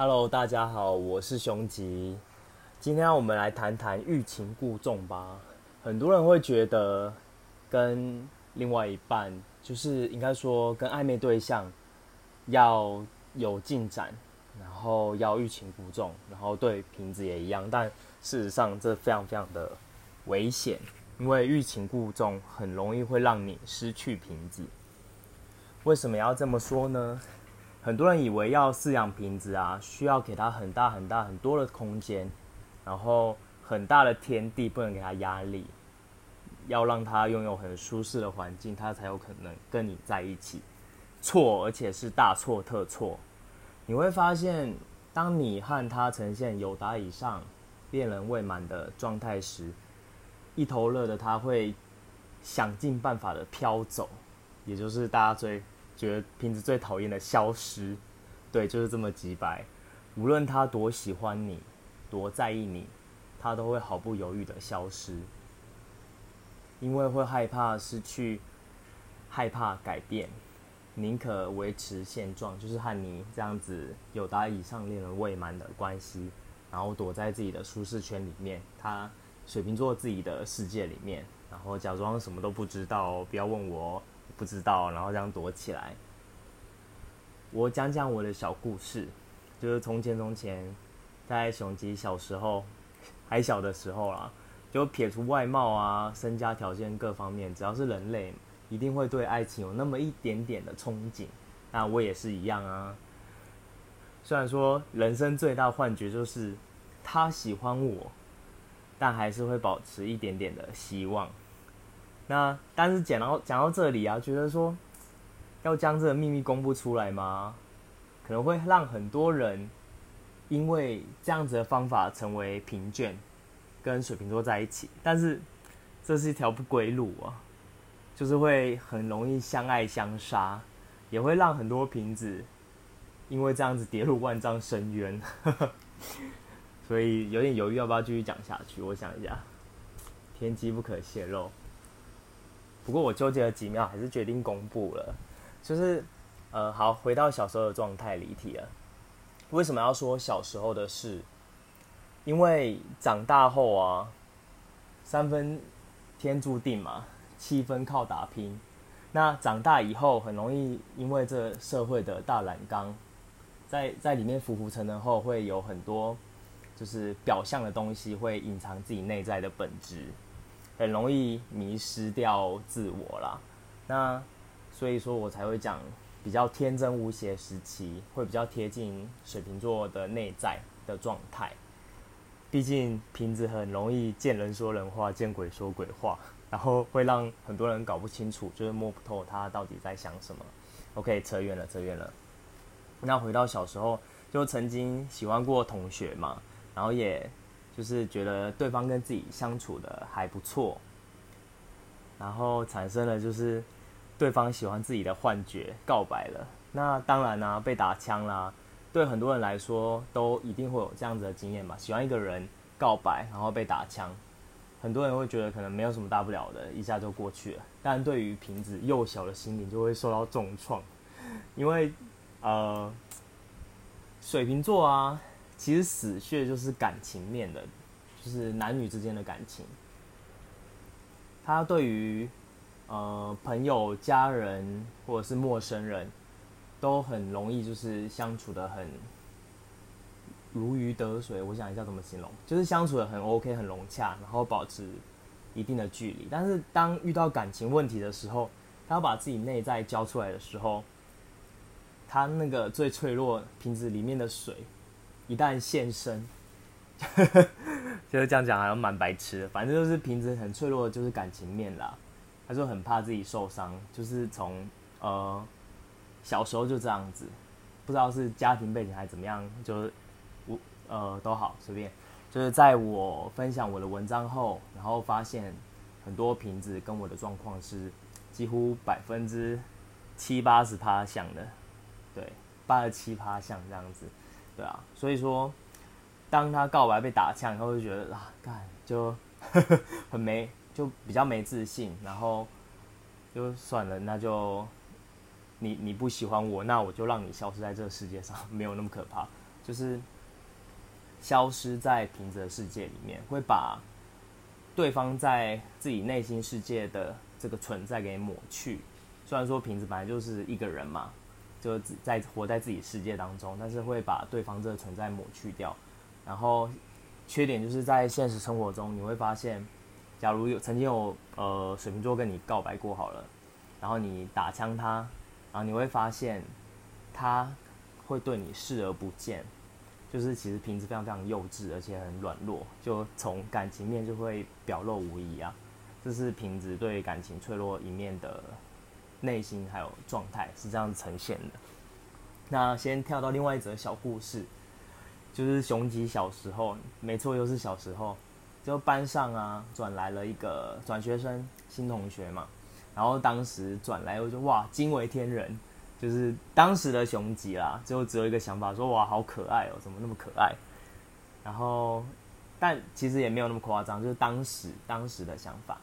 Hello，大家好，我是熊吉。今天我们来谈谈欲擒故纵吧。很多人会觉得跟另外一半，就是应该说跟暧昧对象要有进展，然后要欲擒故纵，然后对瓶子也一样。但事实上，这非常非常的危险，因为欲擒故纵很容易会让你失去瓶子。为什么要这么说呢？很多人以为要饲养瓶子啊，需要给它很大很大很多的空间，然后很大的天地，不能给它压力，要让它拥有很舒适的环境，它才有可能跟你在一起。错，而且是大错特错。你会发现，当你和它呈现有达以上、恋人未满的状态时，一头热的它会想尽办法的飘走，也就是大家最。觉得瓶子最讨厌的消失，对，就是这么直白。无论他多喜欢你，多在意你，他都会毫不犹豫的消失，因为会害怕失去，害怕改变，宁可维持现状，就是和你这样子有达以上恋人未满的关系，然后躲在自己的舒适圈里面，他水瓶座自己的世界里面，然后假装什么都不知道，不要问我。不知道，然后这样躲起来。我讲讲我的小故事，就是从前从前，在雄吉小时候，还小的时候啦，就撇除外貌啊、身家条件各方面，只要是人类，一定会对爱情有那么一点点的憧憬。那我也是一样啊。虽然说人生最大幻觉就是他喜欢我，但还是会保持一点点的希望。那但是讲到讲到这里啊，觉得说要将这个秘密公布出来吗？可能会让很多人因为这样子的方法成为贫倦，跟水瓶座在一起。但是这是一条不归路啊，就是会很容易相爱相杀，也会让很多瓶子因为这样子跌入万丈深渊。所以有点犹豫要不要继续讲下去。我想一下，天机不可泄露。不过我纠结了几秒，还是决定公布了。就是，呃，好，回到小时候的状态，离题了。为什么要说小时候的事？因为长大后啊，三分天注定嘛，七分靠打拼。那长大以后，很容易因为这社会的大染缸，在在里面浮浮沉沉后，会有很多就是表象的东西，会隐藏自己内在的本质。很容易迷失掉自我啦，那所以说我才会讲比较天真无邪时期会比较贴近水瓶座的内在的状态。毕竟瓶子很容易见人说人话，见鬼说鬼话，然后会让很多人搞不清楚，就是摸不透他到底在想什么。OK，扯远了，扯远了。那回到小时候，就曾经喜欢过同学嘛，然后也。就是觉得对方跟自己相处的还不错，然后产生了就是对方喜欢自己的幻觉，告白了。那当然啦，被打枪啦，对很多人来说都一定会有这样子的经验吧。喜欢一个人告白，然后被打枪，很多人会觉得可能没有什么大不了的，一下就过去了。但对于瓶子幼小的心灵就会受到重创，因为呃，水瓶座啊。其实死穴就是感情面的，就是男女之间的感情。他对于呃朋友、家人或者是陌生人，都很容易就是相处的很如鱼得水。我想一下怎么形容，就是相处的很 OK、很融洽，然后保持一定的距离。但是当遇到感情问题的时候，他要把自己内在交出来的时候，他那个最脆弱瓶子里面的水。一旦现身，就是这样讲，好像蛮白痴的。反正就是瓶子很脆弱，就是感情面啦。他说很怕自己受伤，就是从呃小时候就这样子，不知道是家庭背景还是怎么样，就是我呃都好随便。就是在我分享我的文章后，然后发现很多瓶子跟我的状况是几乎百分之七八十趴像的，对，八十七趴像这样子。对啊，所以说，当他告白被打枪以后，就觉得啊，干就 很没，就比较没自信，然后就算了，那就你你不喜欢我，那我就让你消失在这个世界上，没有那么可怕，就是消失在瓶子的世界里面，会把对方在自己内心世界的这个存在给抹去。虽然说瓶子本来就是一个人嘛，就在活在自己世界当中，但是会把对方这个存在抹去掉。然后缺点就是在现实生活中，你会发现，假如有曾经有呃水瓶座跟你告白过好了，然后你打枪他，然后你会发现他会对你视而不见。就是其实瓶子非常非常幼稚，而且很软弱，就从感情面就会表露无遗啊。这是瓶子对感情脆弱一面的。内心还有状态是这样呈现的。那先跳到另外一则小故事，就是雄吉小时候，没错，又是小时候，就班上啊转来了一个转学生新同学嘛。然后当时转来，我就哇惊为天人，就是当时的雄吉啦，就只有一个想法，说哇好可爱哦，怎么那么可爱？然后，但其实也没有那么夸张，就是当时当时的想法。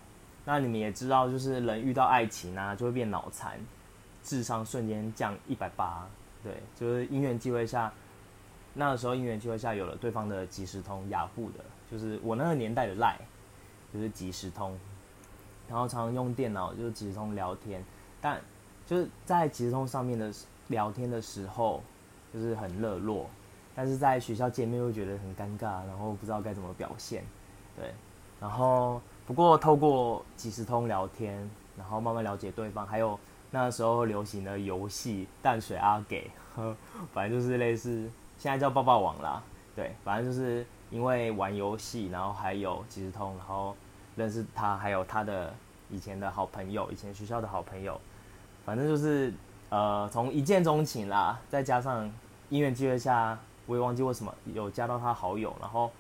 那你们也知道，就是人遇到爱情啊，就会变脑残，智商瞬间降一百八。对，就是因缘机会下，那个时候因缘机会下有了对方的即时通，雅虎的，就是我那个年代的赖，就是即时通。然后常常用电脑就是即时通聊天，但就是在即时通上面的聊天的时候，就是很热络，但是在学校见面会觉得很尴尬，然后不知道该怎么表现。对，然后。不过透过即时通聊天，然后慢慢了解对方，还有那时候流行的游戏淡水阿给，呵反正就是类似现在叫抱抱网啦，对，反正就是因为玩游戏，然后还有即时通，然后认识他，还有他的以前的好朋友，以前学校的好朋友，反正就是呃从一见钟情啦，再加上因缘机会下，我也忘记为什么有加到他好友，然后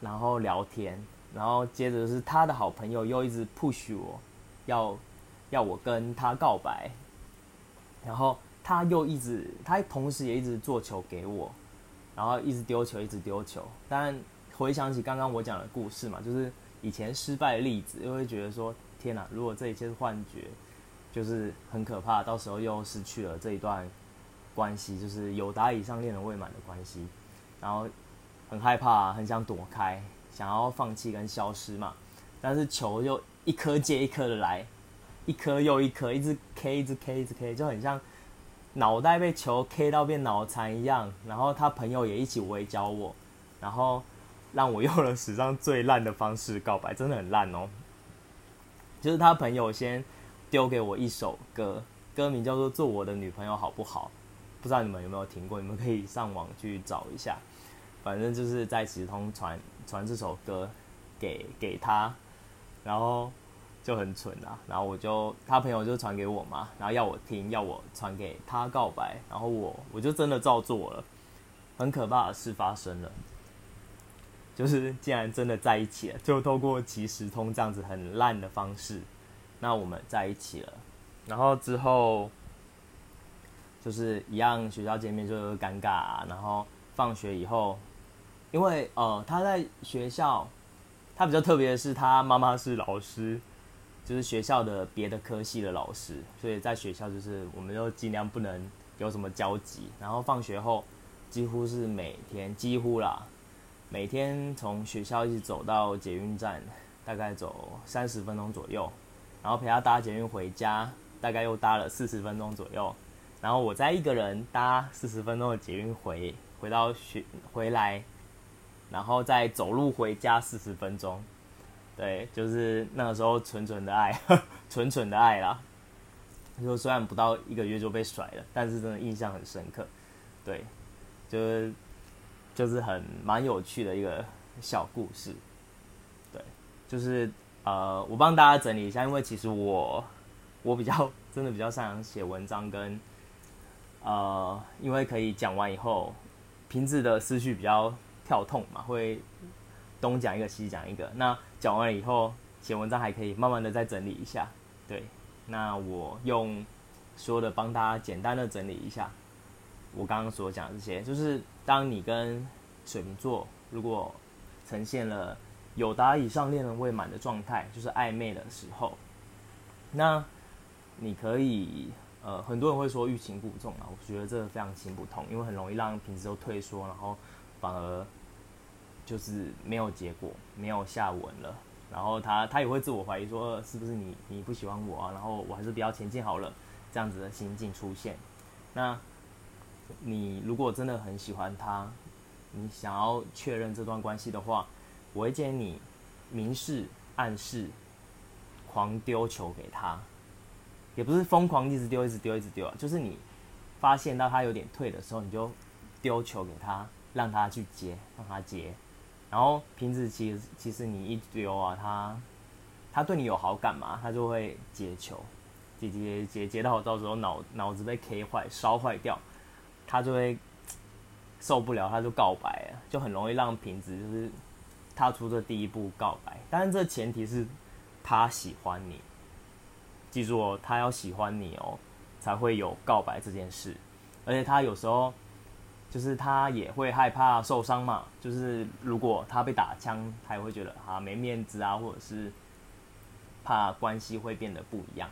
然后聊天。然后接着是他的好朋友又一直 push 我，要要我跟他告白，然后他又一直他同时也一直做球给我，然后一直丢球一直丢球。但回想起刚刚我讲的故事嘛，就是以前失败的例子，又会觉得说天哪，如果这一切是幻觉，就是很可怕，到时候又失去了这一段关系，就是有达以上恋人未满的关系，然后很害怕，很想躲开。想要放弃跟消失嘛，但是球就一颗接一颗的来，一颗又一颗，一直 K，一直 K，一直 K，就很像脑袋被球 K 到变脑残一样。然后他朋友也一起围剿我，然后让我用了史上最烂的方式告白，真的很烂哦。就是他朋友先丢给我一首歌，歌名叫做《做我的女朋友好不好》，不知道你们有没有听过？你们可以上网去找一下。反正就是在直通传传这首歌给给他，然后就很蠢啊。然后我就他朋友就传给我嘛，然后要我听，要我传给他告白。然后我我就真的照做了。很可怕的事发生了，就是竟然真的在一起了，就透过即时通这样子很烂的方式，那我们在一起了。然后之后就是一样学校见面就尴尬，啊，然后放学以后。因为呃，他在学校，他比较特别的是，他妈妈是老师，就是学校的别的科系的老师，所以在学校就是我们就尽量不能有什么交集。然后放学后，几乎是每天几乎啦，每天从学校一直走到捷运站，大概走三十分钟左右，然后陪他搭捷运回家，大概又搭了四十分钟左右，然后我再一个人搭四十分钟的捷运回回到学回来。然后再走路回家四十分钟，对，就是那个时候纯纯的爱，纯纯的爱啦。就虽然不到一个月就被甩了，但是真的印象很深刻。对，就是就是很蛮有趣的一个小故事。对，就是呃，我帮大家整理一下，因为其实我我比较真的比较擅长写文章，跟呃，因为可以讲完以后，瓶子的思绪比较。跳痛嘛，会东讲一个西讲一个。那讲完了以后，写文章还可以慢慢的再整理一下。对，那我用说的帮大家简单的整理一下，我刚刚所讲这些，就是当你跟水瓶座如果呈现了有达以上恋人未满的状态，就是暧昧的时候，那你可以呃，很多人会说欲擒故纵啊，我觉得这个非常行不通，因为很容易让平时都退缩，然后反而就是没有结果，没有下文了。然后他他也会自我怀疑说，是不是你你不喜欢我啊？然后我还是比较前进好了，这样子的心境出现。那你如果真的很喜欢他，你想要确认这段关系的话，我会建议你明示暗示，狂丢球给他，也不是疯狂一直丢一直丢一直丢啊，就是你发现到他有点退的时候，你就丢球给他，让他去接，让他接。然后瓶子其实其实你一丢啊，他他对你有好感嘛，他就会接球，接接接接到到时候脑脑子被 K 坏烧坏掉，他就会受不了，他就告白了，就很容易让瓶子就是踏出这第一步告白。但是这前提是他喜欢你，记住哦，他要喜欢你哦，才会有告白这件事，而且他有时候。就是他也会害怕受伤嘛，就是如果他被打枪，他也会觉得啊没面子啊，或者是怕关系会变得不一样，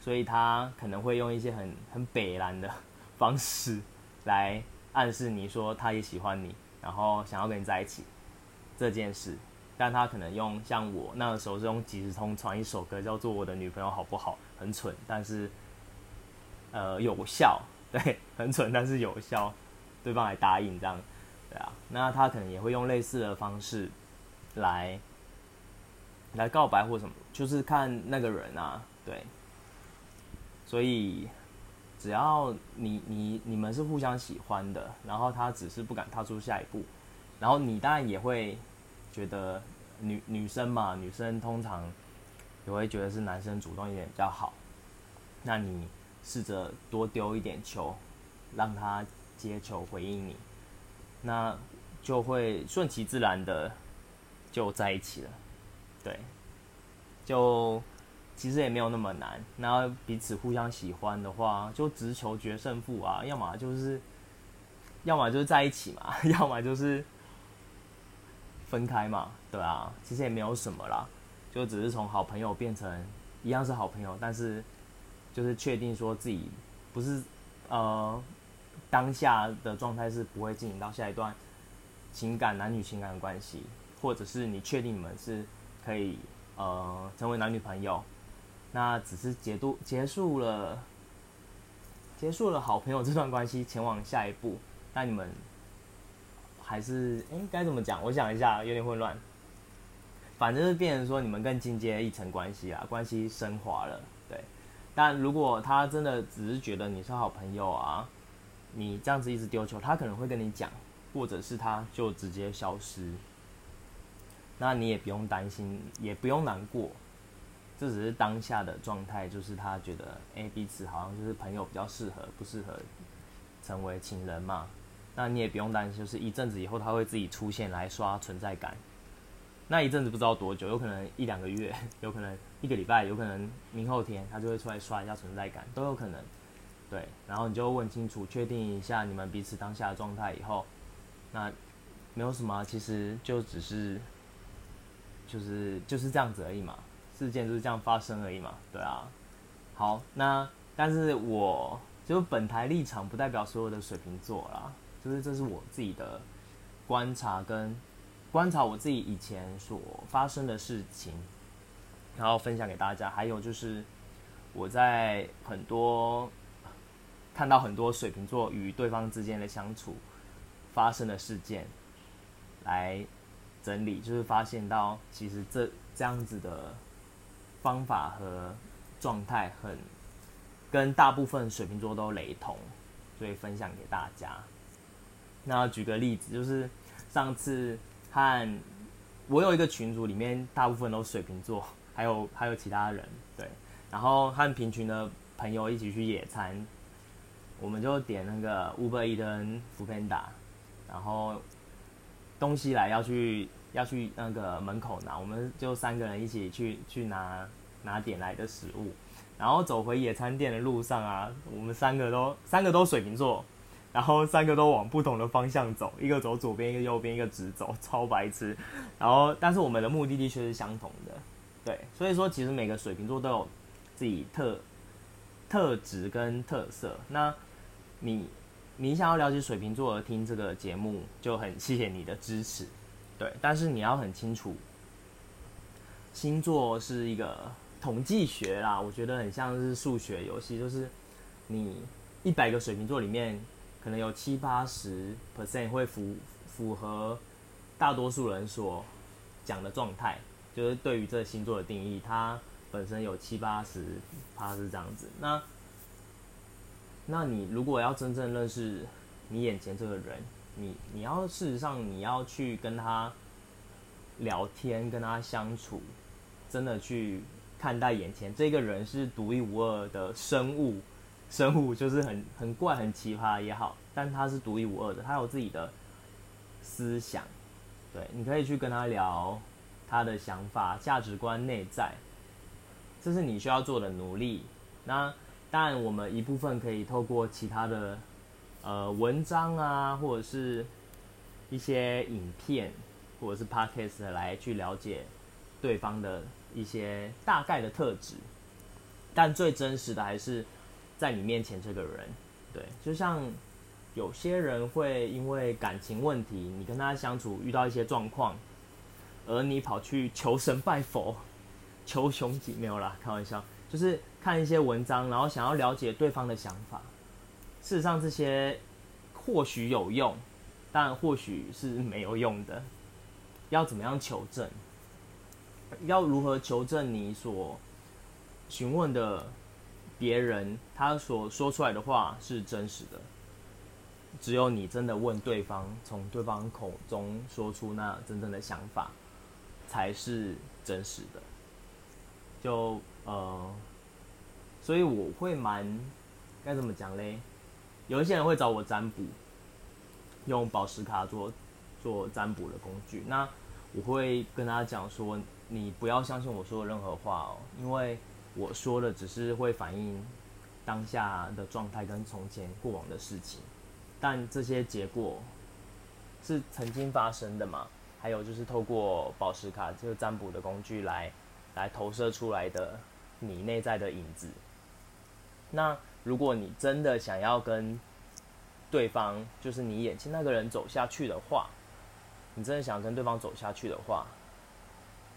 所以他可能会用一些很很北蓝的 方式来暗示你说他也喜欢你，然后想要跟你在一起这件事，但他可能用像我那个时候是用即时通传一首歌叫做《我的女朋友好不好》，很蠢，但是呃有效，对，很蠢，但是有效。对方来答应这样，对啊，那他可能也会用类似的方式来来告白或什么，就是看那个人啊，对。所以只要你你你们是互相喜欢的，然后他只是不敢踏出下一步，然后你当然也会觉得女女生嘛，女生通常也会觉得是男生主动一点比较好，那你试着多丢一点球，让他。接球回应你，那就会顺其自然的就在一起了。对，就其实也没有那么难。然后彼此互相喜欢的话，就直球决胜负啊，要么就是，要么就是在一起嘛，要么就是分开嘛，对啊，其实也没有什么啦，就只是从好朋友变成一样是好朋友，但是就是确定说自己不是呃。当下的状态是不会进行到下一段情感男女情感的关系，或者是你确定你们是可以呃成为男女朋友，那只是结度结束了结束了好朋友这段关系，前往下一步，那你们还是哎该怎么讲？我想一下，有点混乱。反正是变成说你们更进阶一层关系啊，关系升华了，对。但如果他真的只是觉得你是好朋友啊。你这样子一直丢球，他可能会跟你讲，或者是他就直接消失。那你也不用担心，也不用难过，这只是当下的状态，就是他觉得，哎，彼此好像就是朋友比较适合，不适合成为情人嘛。那你也不用担心，就是一阵子以后他会自己出现来刷存在感。那一阵子不知道多久，有可能一两个月，有可能一个礼拜，有可能明后天他就会出来刷一下存在感，都有可能。对，然后你就问清楚，确定一下你们彼此当下的状态以后，那没有什么，其实就只是，就是就是这样子而已嘛，事件就是这样发生而已嘛，对啊。好，那但是我就是本台立场不代表所有的水瓶座啦，就是这是我自己的观察跟观察我自己以前所发生的事情，然后分享给大家。还有就是我在很多。看到很多水瓶座与对方之间的相处发生的事件，来整理，就是发现到其实这这样子的方法和状态很跟大部分水瓶座都雷同，所以分享给大家。那举个例子，就是上次和我有一个群组，里面大部分都是水瓶座，还有还有其他人，对，然后和平群的朋友一起去野餐。我们就点那个 Uber E 跟 f o o p a n d a 然后东西来要去要去那个门口拿，我们就三个人一起去去拿拿点来的食物，然后走回野餐店的路上啊，我们三个都三个都水瓶座，然后三个都往不同的方向走，一个走左边，一个右边，一个直走，超白痴。然后但是我们的目的地却是相同的，对，所以说其实每个水瓶座都有自己特。特质跟特色。那你你想要了解水瓶座而听这个节目，就很谢谢你的支持。对，但是你要很清楚，星座是一个统计学啦，我觉得很像是数学游戏，就是你一百个水瓶座里面，可能有七八十 percent 会符符合大多数人所讲的状态，就是对于这个星座的定义，它本身有七八十趴是这样子。那那你如果要真正认识你眼前这个人，你你要事实上你要去跟他聊天，跟他相处，真的去看待眼前这个人是独一无二的生物，生物就是很很怪很奇葩也好，但他是独一无二的，他有自己的思想，对，你可以去跟他聊他的想法、价值观、内在，这是你需要做的努力。那当然，我们一部分可以透过其他的。呃，文章啊，或者是一些影片，或者是 podcast 来去了解对方的一些大概的特质，但最真实的还是在你面前这个人。对，就像有些人会因为感情问题，你跟他相处遇到一些状况，而你跑去求神拜佛、求雄吉，没有啦，开玩笑，就是看一些文章，然后想要了解对方的想法。事实上，这些或许有用，但或许是没有用的。要怎么样求证？要如何求证你所询问的别人他所说出来的话是真实的？只有你真的问对方，从对方口中说出那真正的想法，才是真实的。就呃，所以我会蛮该怎么讲嘞？有一些人会找我占卜，用宝石卡做做占卜的工具。那我会跟他讲说，你不要相信我说的任何话哦，因为我说的只是会反映当下的状态跟从前过往的事情，但这些结果是曾经发生的嘛？还有就是透过宝石卡这个占卜的工具来来投射出来的你内在的影子。那如果你真的想要跟对方，就是你眼前那个人走下去的话，你真的想跟对方走下去的话，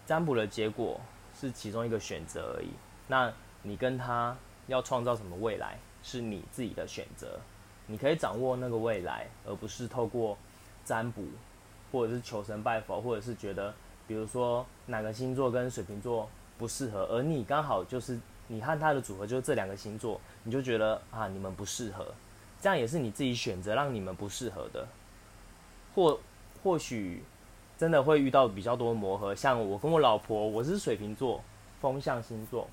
占卜的结果是其中一个选择而已。那你跟他要创造什么未来，是你自己的选择。你可以掌握那个未来，而不是透过占卜，或者是求神拜佛，或者是觉得，比如说哪个星座跟水瓶座不适合，而你刚好就是。你和他的组合就是这两个星座，你就觉得啊，你们不适合，这样也是你自己选择让你们不适合的，或或许真的会遇到比较多磨合。像我跟我老婆，我是水瓶座，风象星座，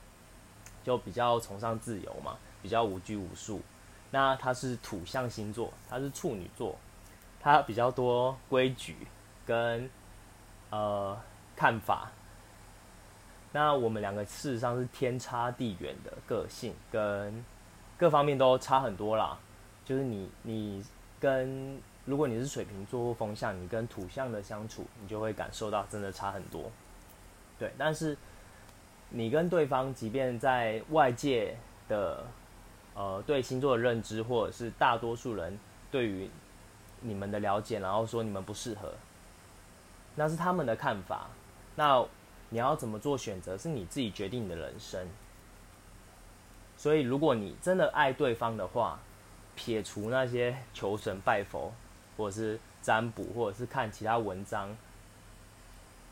就比较崇尚自由嘛，比较无拘无束。那他是土象星座，他是处女座，他比较多规矩跟呃看法。那我们两个事实上是天差地远的个性，跟各方面都差很多啦。就是你，你跟如果你是水瓶座或风象，你跟土象的相处，你就会感受到真的差很多。对，但是你跟对方，即便在外界的呃对星座的认知，或者是大多数人对于你们的了解，然后说你们不适合，那是他们的看法。那你要怎么做选择，是你自己决定你的人生。所以，如果你真的爱对方的话，撇除那些求神拜佛，或者是占卜，或者是看其他文章，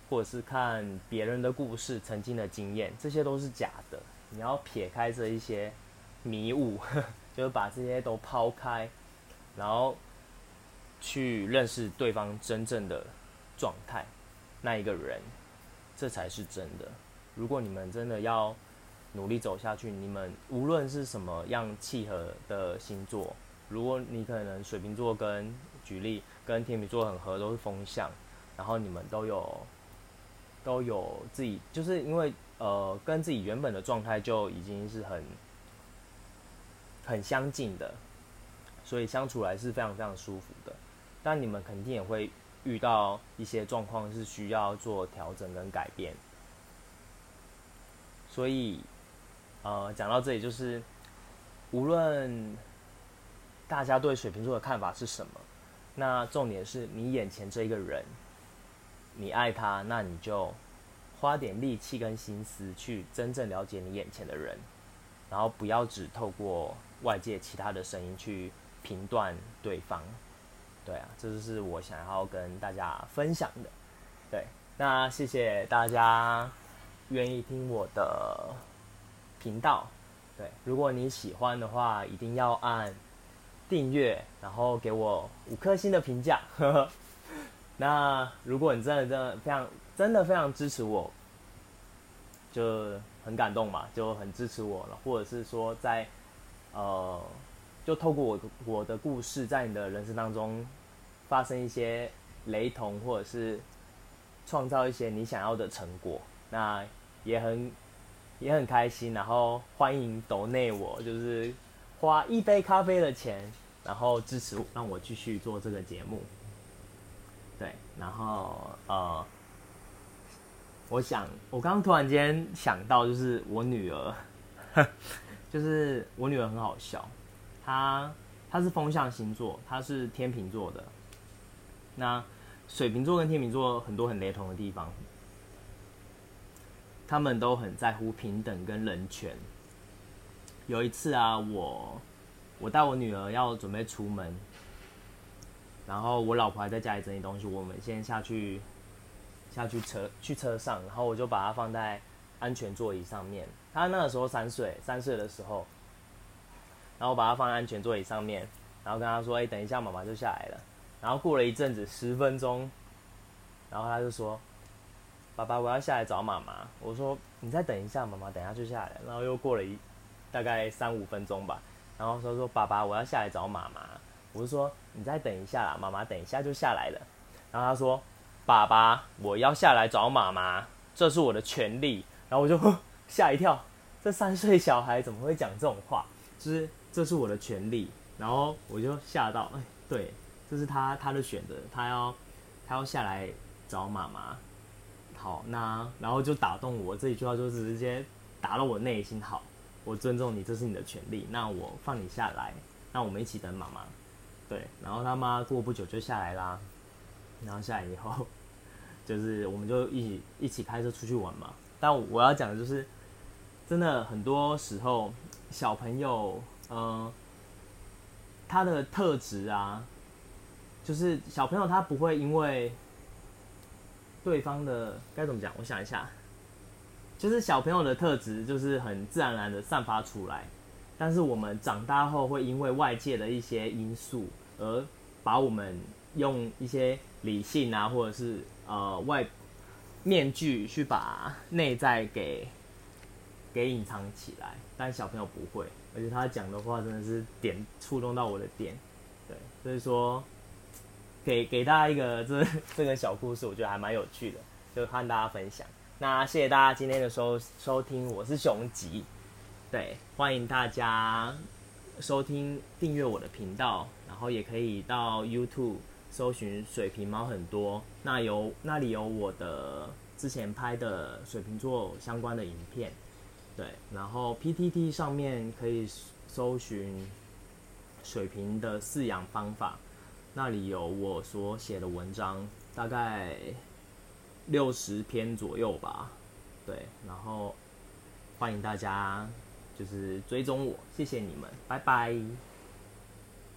或者是看别人的故事、曾经的经验，这些都是假的。你要撇开这一些迷雾，就是把这些都抛开，然后去认识对方真正的状态，那一个人。这才是真的。如果你们真的要努力走下去，你们无论是什么样契合的星座，如果你可能水瓶座跟举例跟天秤座很合，都是风向，然后你们都有都有自己，就是因为呃跟自己原本的状态就已经是很很相近的，所以相处来是非常非常舒服的。但你们肯定也会。遇到一些状况是需要做调整跟改变，所以，呃，讲到这里就是无论大家对水瓶座的看法是什么，那重点是你眼前这一个人，你爱他，那你就花点力气跟心思去真正了解你眼前的人，然后不要只透过外界其他的声音去评断对方。对啊，这就是我想要跟大家分享的。对，那谢谢大家愿意听我的频道。对，如果你喜欢的话，一定要按订阅，然后给我五颗星的评价。那如果你真的真的非常真的非常支持我，就很感动嘛，就很支持我了，或者是说在呃。就透过我我的故事，在你的人生当中发生一些雷同，或者是创造一些你想要的成果，那也很也很开心。然后欢迎抖内我，就是花一杯咖啡的钱，然后支持让我继续做这个节目。对，然后呃，我想我刚刚突然间想到，就是我女儿，就是我女儿很好笑。他他是风象星座，他是天秤座的。那水瓶座跟天秤座很多很雷同的地方，他们都很在乎平等跟人权。有一次啊，我我带我女儿要准备出门，然后我老婆还在家里整理东西，我们先下去下去车去车上，然后我就把她放在安全座椅上面。她那个时候三岁，三岁的时候。然后我把它放在安全座椅上面，然后跟他说：“哎，等一下，妈妈就下来了。”然后过了一阵子，十分钟，然后他就说：“爸爸，我要下来找妈妈。”我说：“你再等一下，妈妈等一下就下来。”然后又过了一大概三五分钟吧，然后说：“说爸爸，我要下来找妈妈。”我就说：“你再等一下啦，妈妈等一下就下来了。”然后他说：“爸爸，我要下来找妈妈，这是我的权利。”然后我就 吓一跳，这三岁小孩怎么会讲这种话？就是。这是我的权利，然后我就吓到，哎，对，这是他他的选择，他要他要下来找妈妈，好，那然后就打动我这一句话，就是直接打了我内心，好，我尊重你，这是你的权利，那我放你下来，那我们一起等妈妈，对，然后他妈过不久就下来啦，然后下来以后，就是我们就一起一起开车出去玩嘛，但我要讲的就是，真的很多时候小朋友。嗯，他的特质啊，就是小朋友他不会因为对方的该怎么讲？我想一下，就是小朋友的特质就是很自然而然的散发出来，但是我们长大后会因为外界的一些因素而把我们用一些理性啊，或者是呃外面具去把内在给给隐藏起来，但小朋友不会。而且他讲的话真的是点触动到我的点，对，所以说给给大家一个这这个小故事，我觉得还蛮有趣的，就和大家分享。那谢谢大家今天的收收听，我是熊吉，对，欢迎大家收听订阅我的频道，然后也可以到 YouTube 搜寻水瓶猫很多，那有那里有我的之前拍的水瓶座相关的影片。对，然后 PTT 上面可以搜寻水平的饲养方法，那里有我所写的文章，大概六十篇左右吧。对，然后欢迎大家就是追踪我，谢谢你们，拜拜。